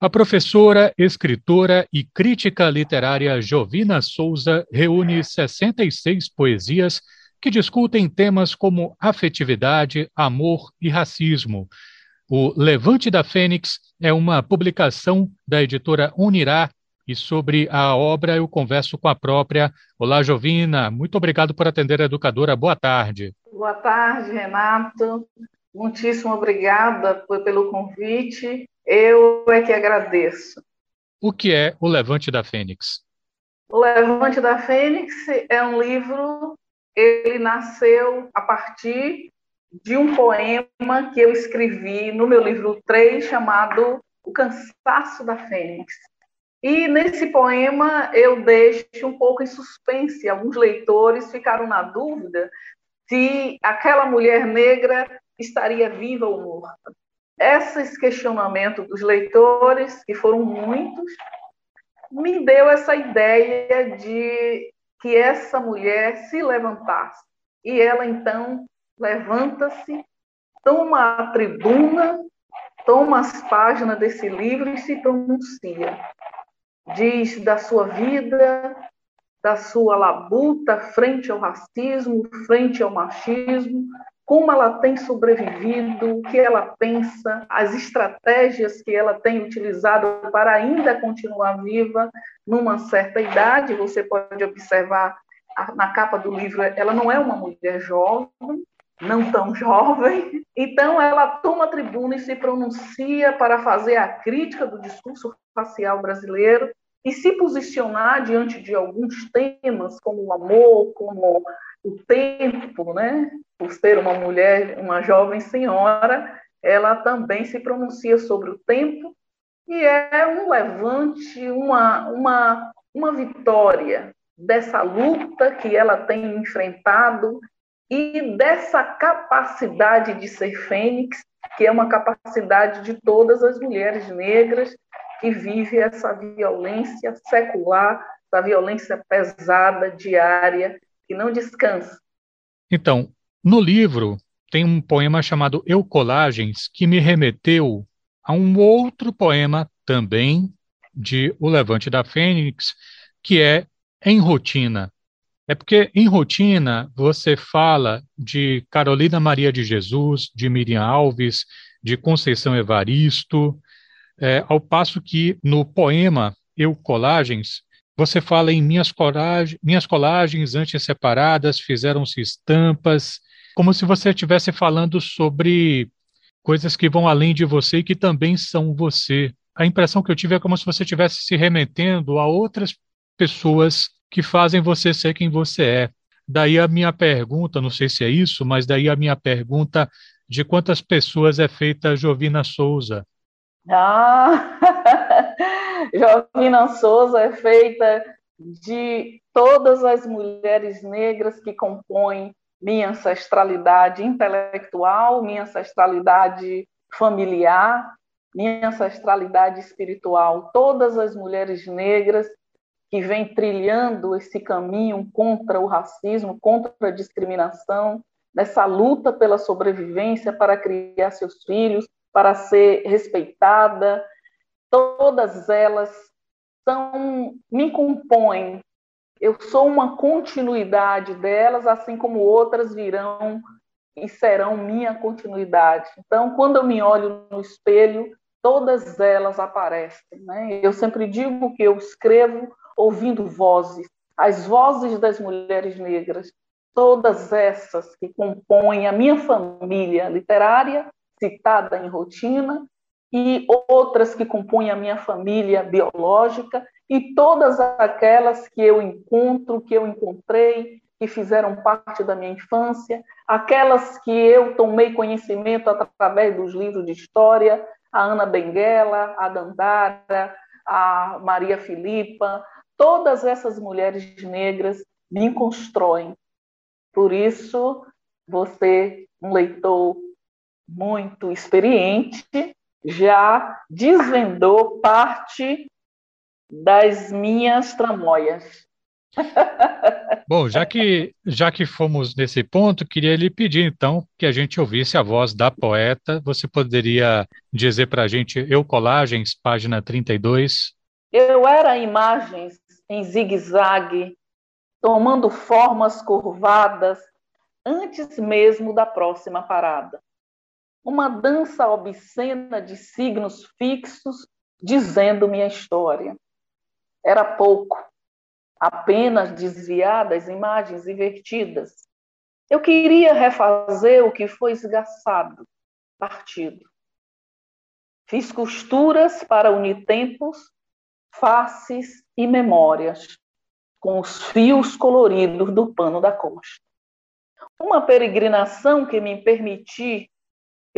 A professora, escritora e crítica literária Jovina Souza reúne 66 poesias que discutem temas como afetividade, amor e racismo. O Levante da Fênix é uma publicação da editora Unirá e sobre a obra eu converso com a própria. Olá, Jovina, muito obrigado por atender a educadora. Boa tarde. Boa tarde, Renato. Muitíssimo obrigada pelo convite. Eu é que agradeço. O que é O Levante da Fênix? O Levante da Fênix é um livro, ele nasceu a partir de um poema que eu escrevi no meu livro 3, chamado O Cansaço da Fênix. E nesse poema eu deixo um pouco em suspense. Alguns leitores ficaram na dúvida se aquela mulher negra estaria viva ou morta. Esses questionamentos dos leitores, que foram muitos, me deu essa ideia de que essa mulher se levantasse. E ela então levanta-se, toma a tribuna, toma as páginas desse livro e se pronuncia. Diz da sua vida, da sua labuta frente ao racismo, frente ao machismo, como ela tem sobrevivido, o que ela pensa, as estratégias que ela tem utilizado para ainda continuar viva numa certa idade. Você pode observar na capa do livro, ela não é uma mulher jovem, não tão jovem. Então, ela toma tribuna e se pronuncia para fazer a crítica do discurso racial brasileiro e se posicionar diante de alguns temas, como o amor, como o tempo, né? Por ser uma mulher, uma jovem senhora, ela também se pronuncia sobre o tempo e é um levante, uma, uma, uma vitória dessa luta que ela tem enfrentado e dessa capacidade de ser fênix, que é uma capacidade de todas as mulheres negras que vivem essa violência secular, essa violência pesada, diária, que não descansa. Então, no livro tem um poema chamado Eucolagens que me remeteu a um outro poema também de O Levante da Fênix, que é Em Rotina. É porque em rotina você fala de Carolina Maria de Jesus, de Miriam Alves, de Conceição Evaristo, é, ao passo que no poema Eu Colagens você fala em minhas, minhas colagens antes separadas fizeram-se estampas, como se você estivesse falando sobre coisas que vão além de você e que também são você. A impressão que eu tive é como se você estivesse se remetendo a outras pessoas que fazem você ser quem você é. Daí a minha pergunta, não sei se é isso, mas daí a minha pergunta de quantas pessoas é feita Jovina Souza? Ah, Jovina Souza é feita de todas as mulheres negras que compõem minha ancestralidade intelectual, minha ancestralidade familiar, minha ancestralidade espiritual. Todas as mulheres negras que vem trilhando esse caminho contra o racismo, contra a discriminação, nessa luta pela sobrevivência para criar seus filhos, para ser respeitada, todas elas são me compõem. Eu sou uma continuidade delas, assim como outras virão e serão minha continuidade. Então, quando eu me olho no espelho, todas elas aparecem. Né? Eu sempre digo que eu escrevo ouvindo vozes, as vozes das mulheres negras, todas essas que compõem a minha família literária, citada em rotina, e outras que compõem a minha família biológica, e todas aquelas que eu encontro, que eu encontrei, que fizeram parte da minha infância, aquelas que eu tomei conhecimento através dos livros de história, a Ana Benguela, a Dandara, a Maria Filipa, todas essas mulheres negras me constroem. Por isso, você, um leitor muito experiente, já desvendou parte das minhas tramóias. Bom, já que, já que fomos nesse ponto, queria lhe pedir então que a gente ouvisse a voz da poeta. Você poderia dizer para a gente, Eu Colagens, página 32? Eu era imagens em zigue-zague, tomando formas curvadas antes mesmo da próxima parada. Uma dança obscena de signos fixos dizendo minha história. Era pouco apenas desviar das imagens invertidas. Eu queria refazer o que foi esgaçado, partido. Fiz costuras para unir tempos, faces e memórias, com os fios coloridos do pano da costa. Uma peregrinação que me permiti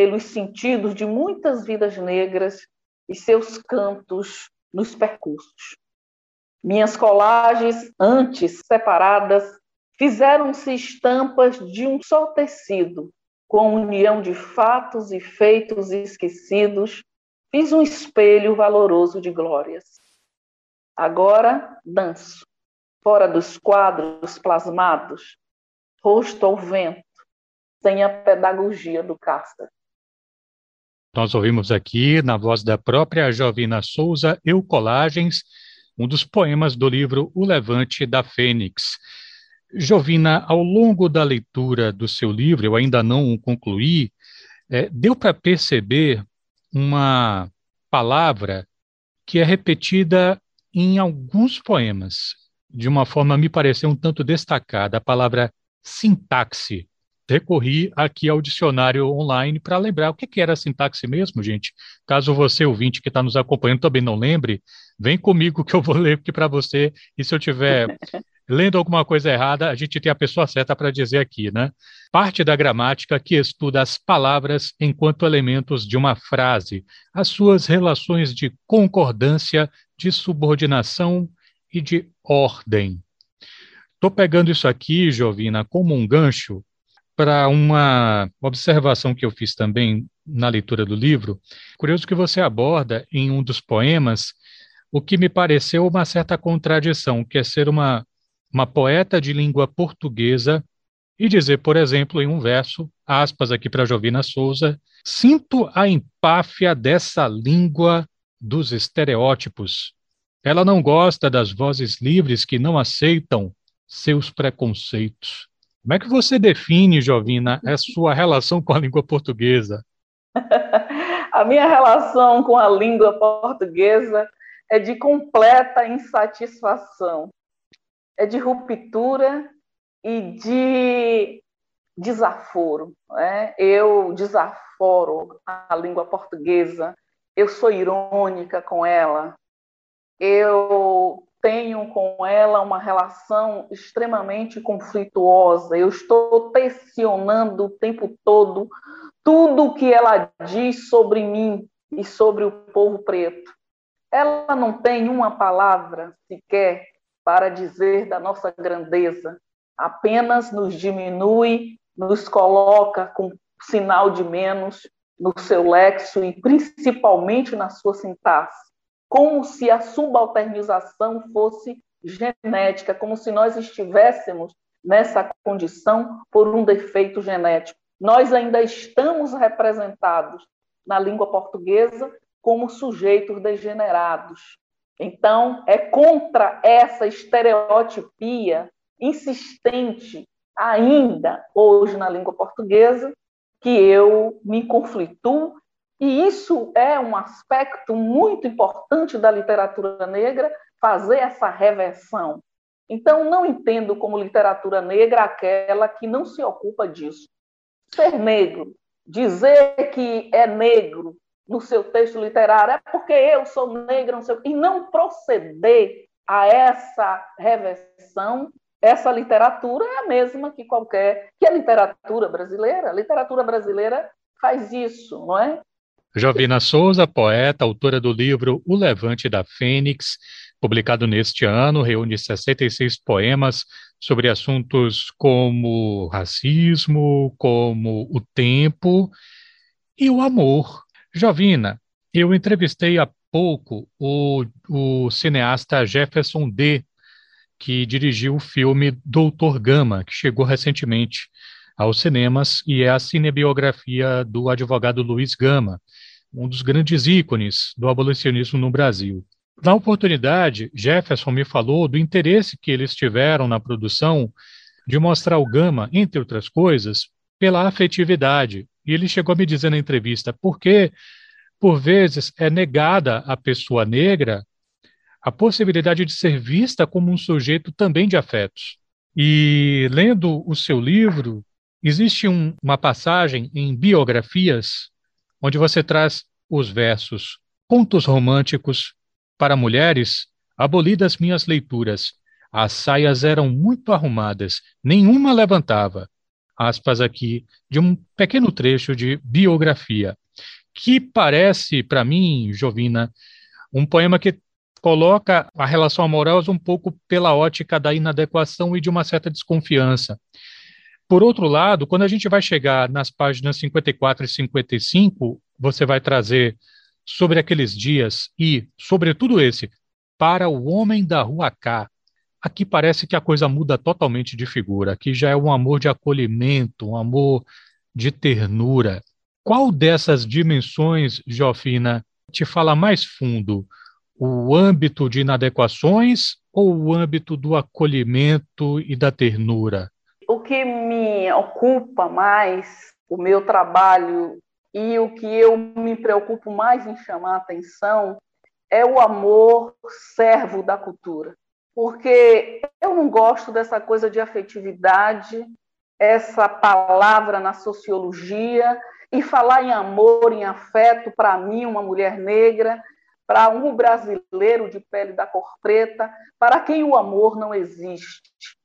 pelos sentidos de muitas vidas negras e seus cantos nos percursos. Minhas colagens, antes separadas, fizeram-se estampas de um só tecido, com união de fatos e feitos esquecidos, fiz um espelho valoroso de glórias. Agora danço, fora dos quadros plasmados, rosto ao vento, sem a pedagogia do Cássio. Nós ouvimos aqui, na voz da própria Jovina Souza, Eucolagens, um dos poemas do livro O Levante da Fênix. Jovina, ao longo da leitura do seu livro, eu ainda não o concluí, é, deu para perceber uma palavra que é repetida em alguns poemas, de uma forma me pareceu um tanto destacada, a palavra sintaxe recorri aqui ao dicionário online para lembrar o que, que era sintaxe mesmo, gente. Caso você, ouvinte que está nos acompanhando, também não lembre, vem comigo que eu vou ler aqui para você. E se eu tiver lendo alguma coisa errada, a gente tem a pessoa certa para dizer aqui, né? Parte da gramática que estuda as palavras enquanto elementos de uma frase, as suas relações de concordância, de subordinação e de ordem. Estou pegando isso aqui, Jovina, como um gancho para uma observação que eu fiz também na leitura do livro. Curioso que você aborda em um dos poemas o que me pareceu uma certa contradição, que é ser uma, uma poeta de língua portuguesa e dizer, por exemplo, em um verso, aspas aqui para Jovina Souza, sinto a empáfia dessa língua dos estereótipos. Ela não gosta das vozes livres que não aceitam seus preconceitos. Como é que você define, Jovina, a sua relação com a língua portuguesa? a minha relação com a língua portuguesa é de completa insatisfação, é de ruptura e de desaforo. Né? Eu desaforo a língua portuguesa, eu sou irônica com ela, eu tenho com ela uma relação extremamente conflituosa. Eu estou tensionando o tempo todo tudo o que ela diz sobre mim e sobre o povo preto. Ela não tem uma palavra sequer para dizer da nossa grandeza, apenas nos diminui, nos coloca com sinal de menos no seu lexo e principalmente na sua sintaxe como se a subalternização fosse genética, como se nós estivéssemos nessa condição por um defeito genético. Nós ainda estamos representados na língua portuguesa como sujeitos degenerados. Então, é contra essa estereotipia insistente ainda hoje na língua portuguesa que eu me conflituo e isso é um aspecto muito importante da literatura negra, fazer essa reversão. Então, não entendo como literatura negra aquela que não se ocupa disso. Ser negro, dizer que é negro no seu texto literário é porque eu sou negra, não sei, e não proceder a essa reversão, essa literatura é a mesma que qualquer, que a literatura brasileira. A literatura brasileira faz isso, não é? Jovina Souza, poeta, autora do livro O Levante da Fênix, publicado neste ano, reúne 66 poemas sobre assuntos como racismo, como o tempo e o amor. Jovina, eu entrevistei há pouco o, o cineasta Jefferson D., que dirigiu o filme Doutor Gama, que chegou recentemente aos cinemas e é a cinebiografia do advogado Luiz Gama, um dos grandes ícones do abolicionismo no Brasil. Na oportunidade, Jefferson me falou do interesse que eles tiveram na produção de mostrar o Gama, entre outras coisas, pela afetividade. E ele chegou a me dizer na entrevista, porque, por vezes, é negada à pessoa negra a possibilidade de ser vista como um sujeito também de afetos. E lendo o seu livro, existe um, uma passagem em Biografias, onde você traz os versos Contos Românticos para Mulheres, abolidas minhas leituras. As saias eram muito arrumadas, nenhuma levantava. Aspas aqui de um pequeno trecho de biografia, que parece, para mim, Jovina, um poema que coloca a relação amorosa um pouco pela ótica da inadequação e de uma certa desconfiança. Por outro lado, quando a gente vai chegar nas páginas 54 e 55, você vai trazer sobre aqueles dias e, sobretudo esse, para o homem da rua K. Aqui parece que a coisa muda totalmente de figura. Aqui já é um amor de acolhimento, um amor de ternura. Qual dessas dimensões, Jofina, te fala mais fundo? o âmbito de inadequações ou o âmbito do acolhimento e da ternura? O que me ocupa mais, o meu trabalho e o que eu me preocupo mais em chamar a atenção é o amor servo da cultura. Porque eu não gosto dessa coisa de afetividade, essa palavra na sociologia, e falar em amor, em afeto, para mim, uma mulher negra, para um brasileiro de pele da cor preta, para quem o amor não existe.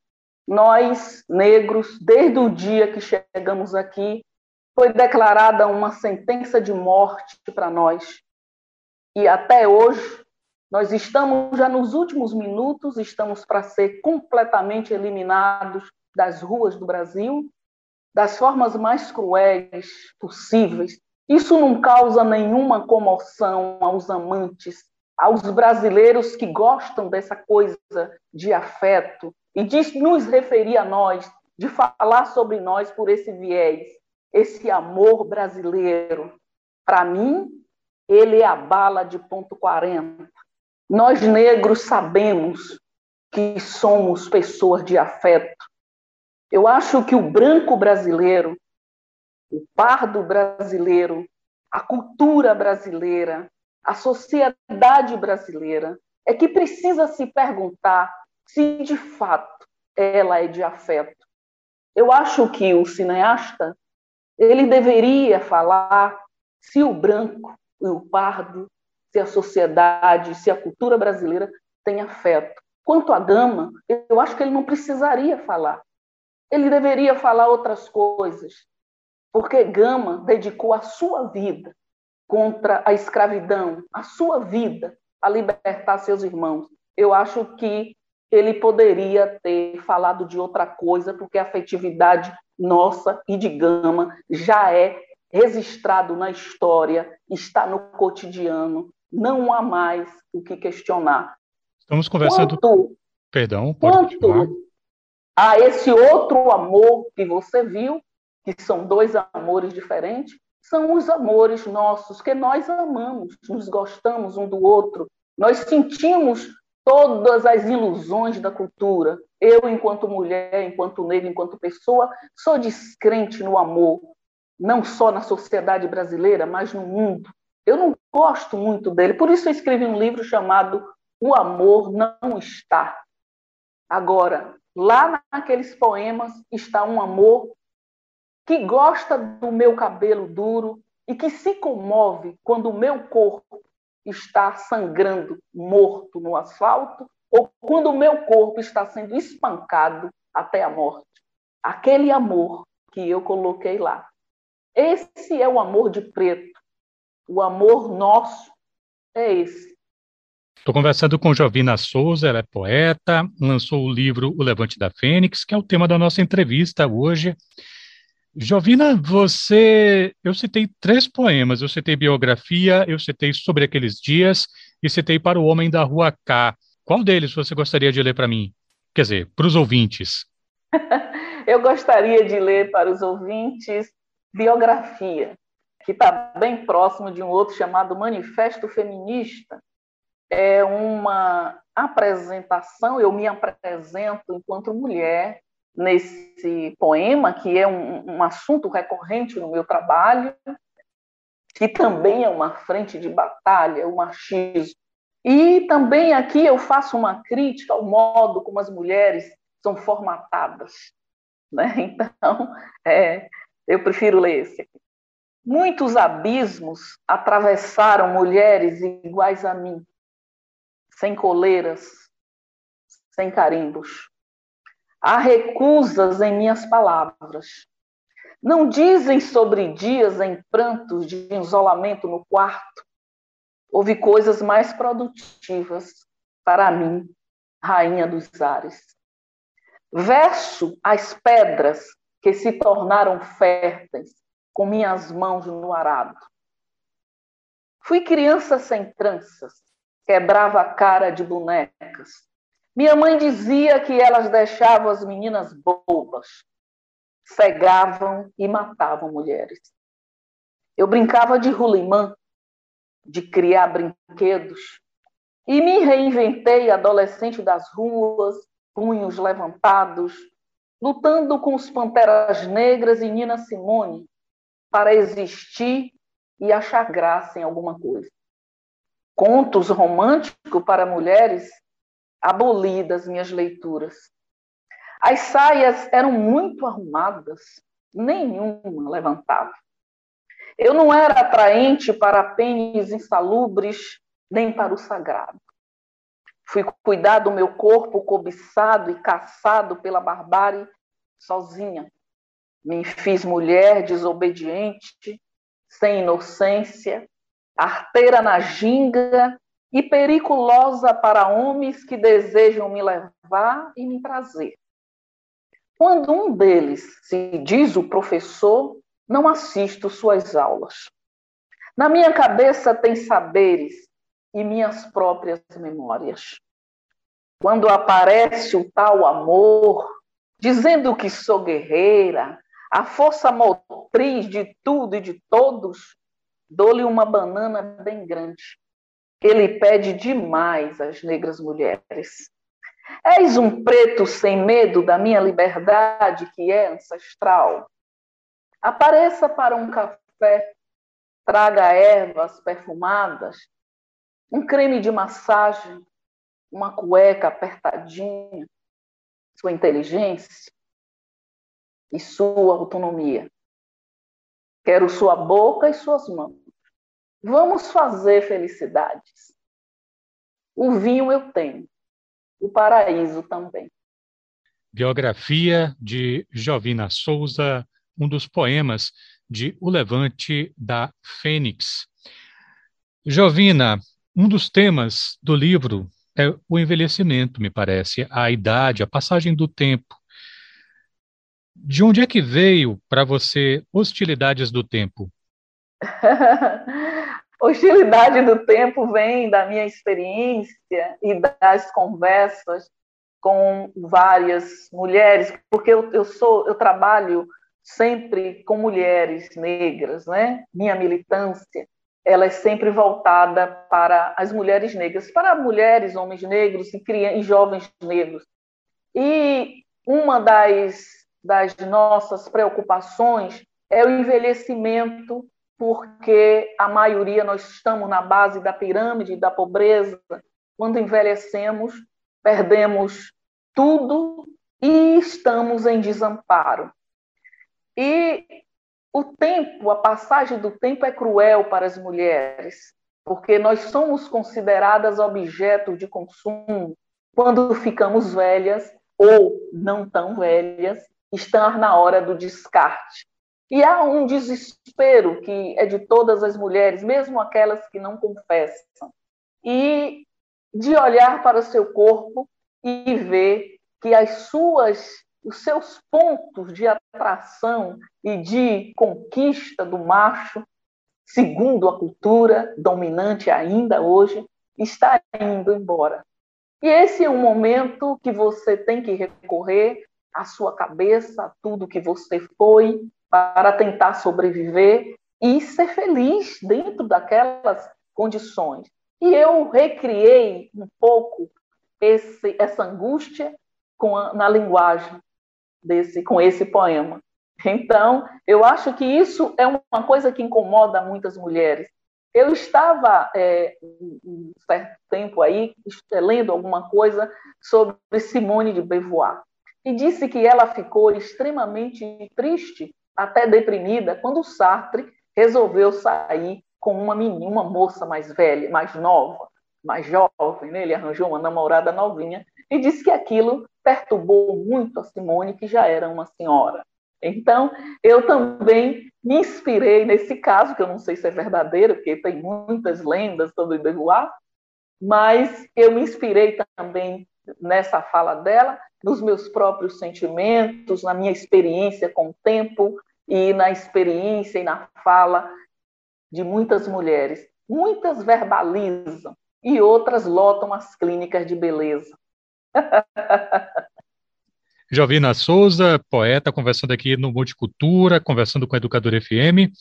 Nós, negros, desde o dia que chegamos aqui, foi declarada uma sentença de morte para nós. E até hoje, nós estamos já nos últimos minutos, estamos para ser completamente eliminados das ruas do Brasil, das formas mais cruéis possíveis, isso não causa nenhuma comoção aos amantes, aos brasileiros que gostam dessa coisa de afeto e de nos referir a nós, de falar sobre nós por esse viés, esse amor brasileiro. Para mim, ele é a bala de ponto 40. Nós negros sabemos que somos pessoas de afeto. Eu acho que o branco brasileiro o pardo brasileiro, a cultura brasileira, a sociedade brasileira, é que precisa se perguntar se de fato ela é de afeto. Eu acho que o cineasta ele deveria falar se o branco e o pardo, se a sociedade, se a cultura brasileira tem afeto. Quanto à dama, eu acho que ele não precisaria falar. Ele deveria falar outras coisas porque Gama dedicou a sua vida contra a escravidão, a sua vida a libertar seus irmãos. Eu acho que ele poderia ter falado de outra coisa, porque a afetividade nossa e de Gama já é registrado na história, está no cotidiano, não há mais o que questionar. Estamos conversando. Quanto, Perdão, pode quanto a esse outro amor que você viu, que são dois amores diferentes, são os amores nossos, que nós amamos, nos gostamos um do outro, nós sentimos todas as ilusões da cultura. Eu, enquanto mulher, enquanto negra, enquanto pessoa, sou descrente no amor, não só na sociedade brasileira, mas no mundo. Eu não gosto muito dele, por isso eu escrevi um livro chamado O Amor Não Está. Agora, lá naqueles poemas está um amor que gosta do meu cabelo duro e que se comove quando o meu corpo está sangrando morto no asfalto ou quando o meu corpo está sendo espancado até a morte. Aquele amor que eu coloquei lá. Esse é o amor de preto. O amor nosso é esse. Estou conversando com Jovina Souza, ela é poeta, lançou o livro O Levante da Fênix, que é o tema da nossa entrevista hoje. Jovina, você. Eu citei três poemas. Eu citei biografia, eu citei sobre aqueles dias e citei para o Homem da Rua K. Qual deles você gostaria de ler para mim? Quer dizer, para os ouvintes. Eu gostaria de ler para os ouvintes biografia, que está bem próximo de um outro chamado Manifesto Feminista. É uma apresentação, eu me apresento enquanto mulher nesse poema, que é um, um assunto recorrente no meu trabalho, que também é uma frente de batalha, o machismo. E também aqui eu faço uma crítica ao modo como as mulheres são formatadas. Né? Então, é, eu prefiro ler esse aqui. Muitos abismos atravessaram mulheres iguais a mim, sem coleiras, sem carimbos. Há recusas em minhas palavras. Não dizem sobre dias em prantos de isolamento no quarto. Houve coisas mais produtivas para mim, rainha dos ares. Verso as pedras que se tornaram férteis com minhas mãos no arado. Fui criança sem tranças, quebrava a cara de bonecas. Minha mãe dizia que elas deixavam as meninas bobas, cegavam e matavam mulheres. Eu brincava de rulimã, de criar brinquedos, e me reinventei adolescente das ruas, punhos levantados, lutando com os Panteras Negras e Nina Simone para existir e achar graça em alguma coisa. Contos românticos para mulheres aboli das minhas leituras. As saias eram muito arrumadas, nenhuma levantava. Eu não era atraente para pênis insalubres, nem para o sagrado. Fui cuidar do meu corpo cobiçado e caçado pela barbárie sozinha. Me fiz mulher desobediente, sem inocência, arteira na ginga e periculosa para homens que desejam me levar e me trazer. Quando um deles se diz o professor, não assisto suas aulas. Na minha cabeça tem saberes e minhas próprias memórias. Quando aparece o tal amor, dizendo que sou guerreira, a força motriz de tudo e de todos, dou-lhe uma banana bem grande. Ele pede demais às negras mulheres. És um preto sem medo da minha liberdade que é ancestral. Apareça para um café, traga ervas perfumadas um creme de massagem, uma cueca apertadinha, sua inteligência e sua autonomia. Quero sua boca e suas mãos. Vamos fazer felicidades. O vinho eu tenho, o paraíso também. Biografia de Jovina Souza, um dos poemas de O Levante da Fênix. Jovina, um dos temas do livro é o envelhecimento, me parece, a idade, a passagem do tempo. De onde é que veio para você hostilidades do tempo? hostilidade do tempo vem da minha experiência e das conversas com várias mulheres, porque eu, eu sou, eu trabalho sempre com mulheres negras, né? Minha militância ela é sempre voltada para as mulheres negras, para mulheres, homens negros e, e jovens negros. E uma das, das nossas preocupações é o envelhecimento, porque a maioria nós estamos na base da pirâmide da pobreza. Quando envelhecemos, perdemos tudo e estamos em desamparo. E o tempo, a passagem do tempo é cruel para as mulheres, porque nós somos consideradas objeto de consumo quando ficamos velhas ou não tão velhas, estão na hora do descarte. E há um desespero que é de todas as mulheres, mesmo aquelas que não confessam, e de olhar para o seu corpo e ver que as suas os seus pontos de atração e de conquista do macho, segundo a cultura dominante ainda hoje, está indo embora. E esse é um momento que você tem que recorrer à sua cabeça, a tudo que você foi, para tentar sobreviver e ser feliz dentro daquelas condições. E eu recriei um pouco esse, essa angústia a, na linguagem desse, com esse poema. Então, eu acho que isso é uma coisa que incomoda muitas mulheres. Eu estava, é, um certo tempo aí, lendo alguma coisa sobre Simone de Beauvoir, e disse que ela ficou extremamente triste, até deprimida, quando Sartre resolveu sair com uma menina, uma moça mais velha, mais nova, mais jovem, né? ele arranjou uma namorada novinha, e disse que aquilo perturbou muito a Simone, que já era uma senhora. Então, eu também me inspirei nesse caso, que eu não sei se é verdadeiro, porque tem muitas lendas sobre Beauvoir, mas eu me inspirei também nessa fala dela, nos meus próprios sentimentos, na minha experiência com o tempo e na experiência e na fala de muitas mulheres. Muitas verbalizam e outras lotam as clínicas de beleza. Jovina Souza, poeta, conversando aqui no Multicultura, conversando com a Educador FM.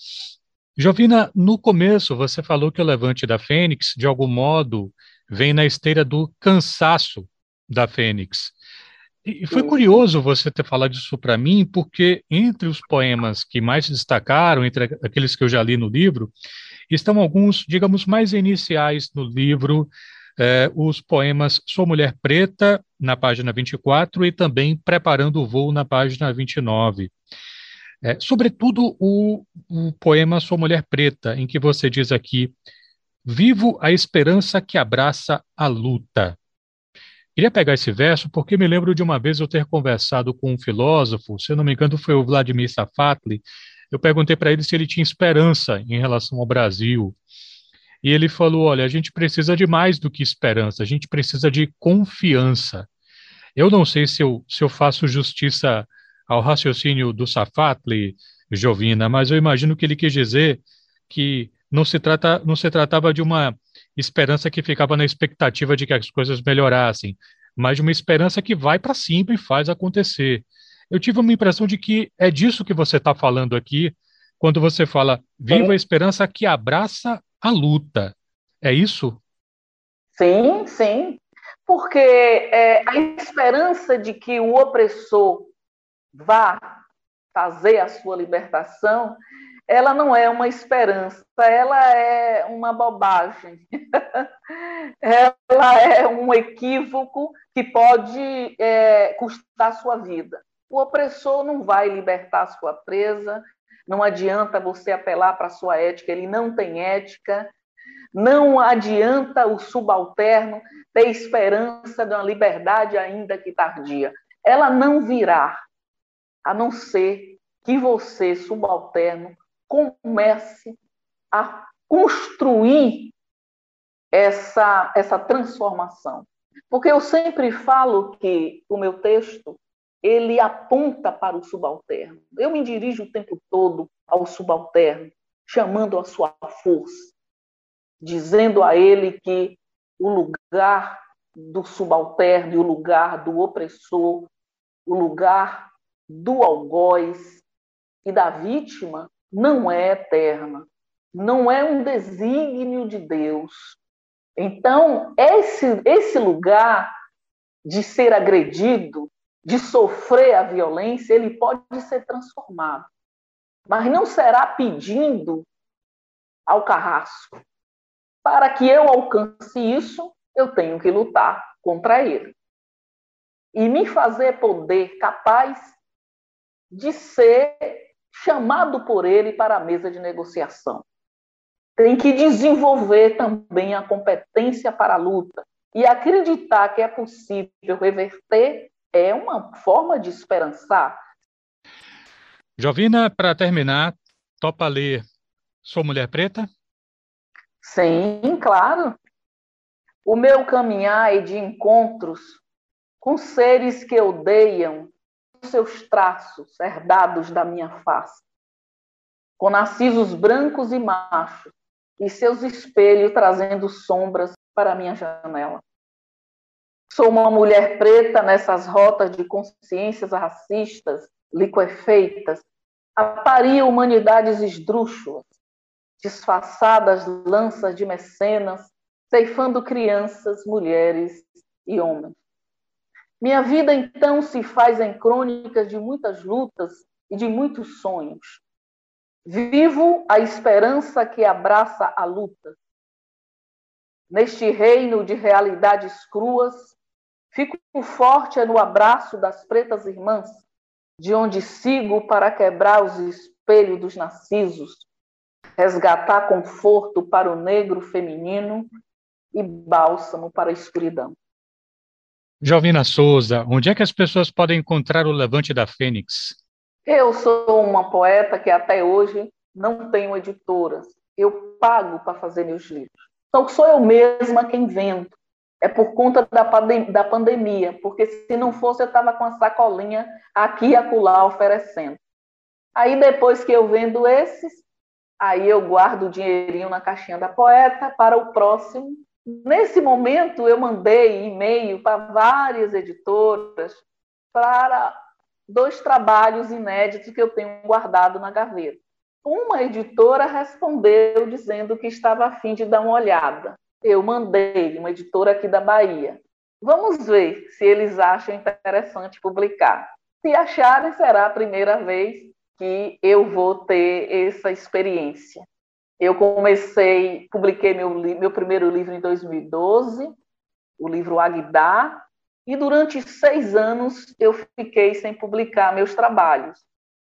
Jovina, no começo você falou que o levante da Fênix, de algum modo, vem na esteira do cansaço da Fênix. E foi curioso você ter falado isso para mim, porque entre os poemas que mais se destacaram, entre aqueles que eu já li no livro, estão alguns, digamos, mais iniciais no livro, eh, os poemas Sou Mulher Preta, na página 24, e também Preparando o Voo, na página 29. É, sobretudo o, o poema Sou Mulher Preta, em que você diz aqui: Vivo a esperança que abraça a luta. Queria pegar esse verso porque me lembro de uma vez eu ter conversado com um filósofo, se eu não me engano foi o Vladimir Safatli, eu perguntei para ele se ele tinha esperança em relação ao Brasil. E ele falou: olha, a gente precisa de mais do que esperança, a gente precisa de confiança. Eu não sei se eu, se eu faço justiça ao raciocínio do Safatli, Jovina, mas eu imagino que ele quis dizer que não se, trata, não se tratava de uma esperança que ficava na expectativa de que as coisas melhorassem, mas de uma esperança que vai para cima e faz acontecer. Eu tive uma impressão de que é disso que você está falando aqui, quando você fala viva a esperança que abraça a luta. É isso? Sim, sim. Porque é, a esperança de que o opressor vá fazer a sua libertação ela não é uma esperança, ela é uma bobagem. ela é um equívoco que pode é, custar sua vida. O opressor não vai libertar sua presa, não adianta você apelar para sua ética, ele não tem ética. Não adianta o subalterno ter esperança de uma liberdade ainda que tardia. Ela não virá, a não ser que você, subalterno, comece a construir essa, essa transformação. Porque eu sempre falo que o meu texto ele aponta para o subalterno. Eu me dirijo o tempo todo ao subalterno, chamando a sua força, dizendo a ele que o lugar do subalterno e o lugar do opressor, o lugar do algoz e da vítima não é eterna, não é um desígnio de Deus. Então, esse, esse lugar de ser agredido, de sofrer a violência, ele pode ser transformado, mas não será pedindo ao carrasco. Para que eu alcance isso, eu tenho que lutar contra ele. E me fazer poder capaz de ser chamado por ele para a mesa de negociação. Tem que desenvolver também a competência para a luta e acreditar que é possível reverter é uma forma de esperançar. Jovina, para terminar, topa ler Sou Mulher Preta? Sim, claro. O meu caminhar é de encontros com seres que odeiam seus traços herdados da minha face, com narcisos brancos e machos, e seus espelhos trazendo sombras para minha janela. Sou uma mulher preta nessas rotas de consciências racistas, liquefeitas, aparia humanidades esdrúxulas, disfarçadas lanças de mecenas, ceifando crianças, mulheres e homens. Minha vida então se faz em crônicas de muitas lutas e de muitos sonhos. Vivo a esperança que abraça a luta. Neste reino de realidades cruas, fico forte no abraço das pretas irmãs, de onde sigo para quebrar os espelhos dos narcisos, resgatar conforto para o negro feminino e bálsamo para a escuridão. Jovina Souza, onde é que as pessoas podem encontrar o Levante da Fênix? Eu sou uma poeta que até hoje não tenho editoras. Eu pago para fazer meus livros. Então, sou eu mesma quem vendo. É por conta da, da pandemia, porque se não fosse, eu estava com a sacolinha aqui e acolá oferecendo. Aí, depois que eu vendo esses, aí eu guardo o dinheirinho na caixinha da poeta para o próximo. Nesse momento, eu mandei e-mail para várias editoras para dois trabalhos inéditos que eu tenho guardado na gaveta. Uma editora respondeu dizendo que estava a fim de dar uma olhada. Eu mandei, uma editora aqui da Bahia. Vamos ver se eles acham interessante publicar. Se acharem, será a primeira vez que eu vou ter essa experiência. Eu comecei, publiquei meu, meu primeiro livro em 2012, o livro Agdá, e durante seis anos eu fiquei sem publicar meus trabalhos.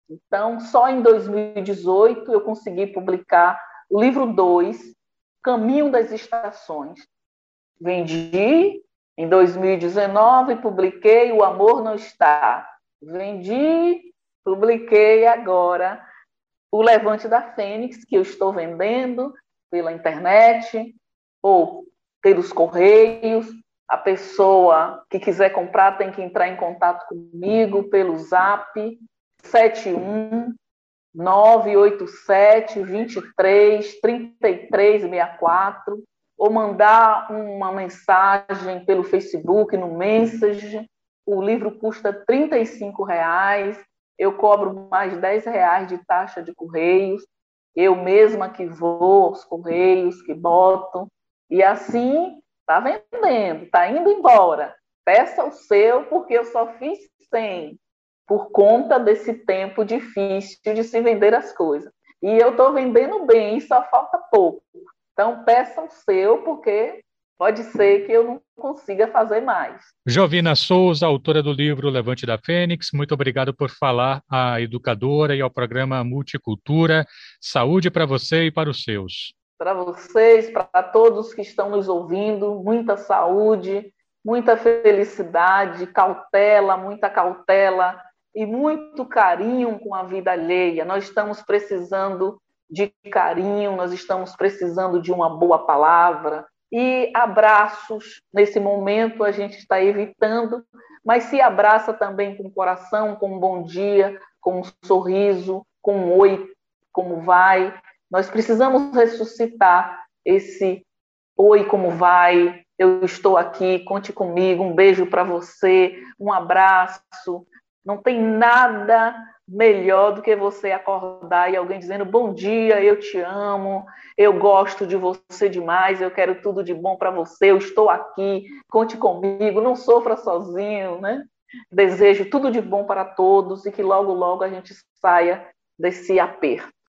Então, só em 2018 eu consegui publicar o livro 2, Caminho das Estações. Vendi em 2019, publiquei O Amor Não Está. Vendi, publiquei agora O Levante da Fênix, que eu estou vendendo pela internet ou pelos correios. A pessoa que quiser comprar tem que entrar em contato comigo pelo zap 71 987 23 33 64 ou mandar uma mensagem pelo Facebook no Message. O livro custa R$ reais. Eu cobro mais R$ reais de taxa de correios. Eu mesma que vou aos correios, que boto. E assim está vendendo, está indo embora. Peça o seu, porque eu só fiz 100 por conta desse tempo difícil de se vender as coisas. E eu estou vendendo bem, só falta pouco. Então, peça o seu, porque pode ser que eu não consiga fazer mais. Jovina Souza, autora do livro Levante da Fênix, muito obrigado por falar à educadora e ao programa Multicultura. Saúde para você e para os seus. Para vocês, para todos que estão nos ouvindo, muita saúde, muita felicidade, cautela, muita cautela e muito carinho com a vida alheia. Nós estamos precisando de carinho, nós estamos precisando de uma boa palavra e abraços. Nesse momento a gente está evitando, mas se abraça também com o coração, com um bom dia, com um sorriso, com um oi, como vai. Nós precisamos ressuscitar esse oi, como vai? Eu estou aqui, conte comigo. Um beijo para você, um abraço, não tem nada melhor do que você acordar e alguém dizendo bom dia, eu te amo, eu gosto de você demais, eu quero tudo de bom para você, eu estou aqui, conte comigo, não sofra sozinho, né? Desejo tudo de bom para todos e que logo, logo a gente saia desse aperto.